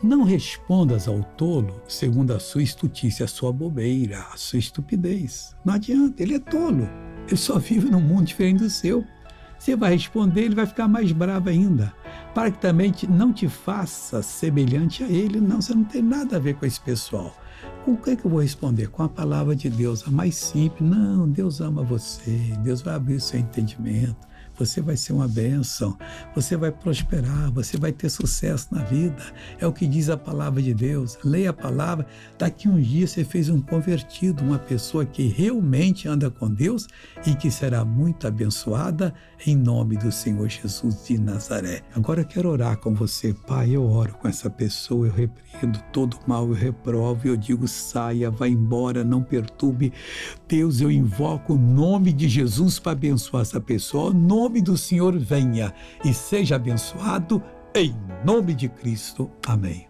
Não respondas ao tolo segundo a sua estutice, a sua bobeira, a sua estupidez. Não adianta, ele é tolo. Ele só vive num mundo diferente do seu. Você vai responder, ele vai ficar mais bravo ainda. Para que também não te faça semelhante a ele. Não, você não tem nada a ver com esse pessoal. Com o que, é que eu vou responder? Com a palavra de Deus, a mais simples. Não, Deus ama você, Deus vai abrir o seu entendimento você vai ser uma bênção, você vai prosperar, você vai ter sucesso na vida. É o que diz a palavra de Deus. Leia a palavra, daqui um dia você fez um convertido, uma pessoa que realmente anda com Deus e que será muito abençoada em nome do Senhor Jesus de Nazaré. Agora eu quero orar com você, Pai. Eu oro com essa pessoa, eu repreendo todo mal, eu reprovo, eu digo saia, vá embora, não perturbe. Deus, eu invoco o nome de Jesus para abençoar essa pessoa. O nome nome do Senhor venha e seja abençoado em nome de Cristo. Amém.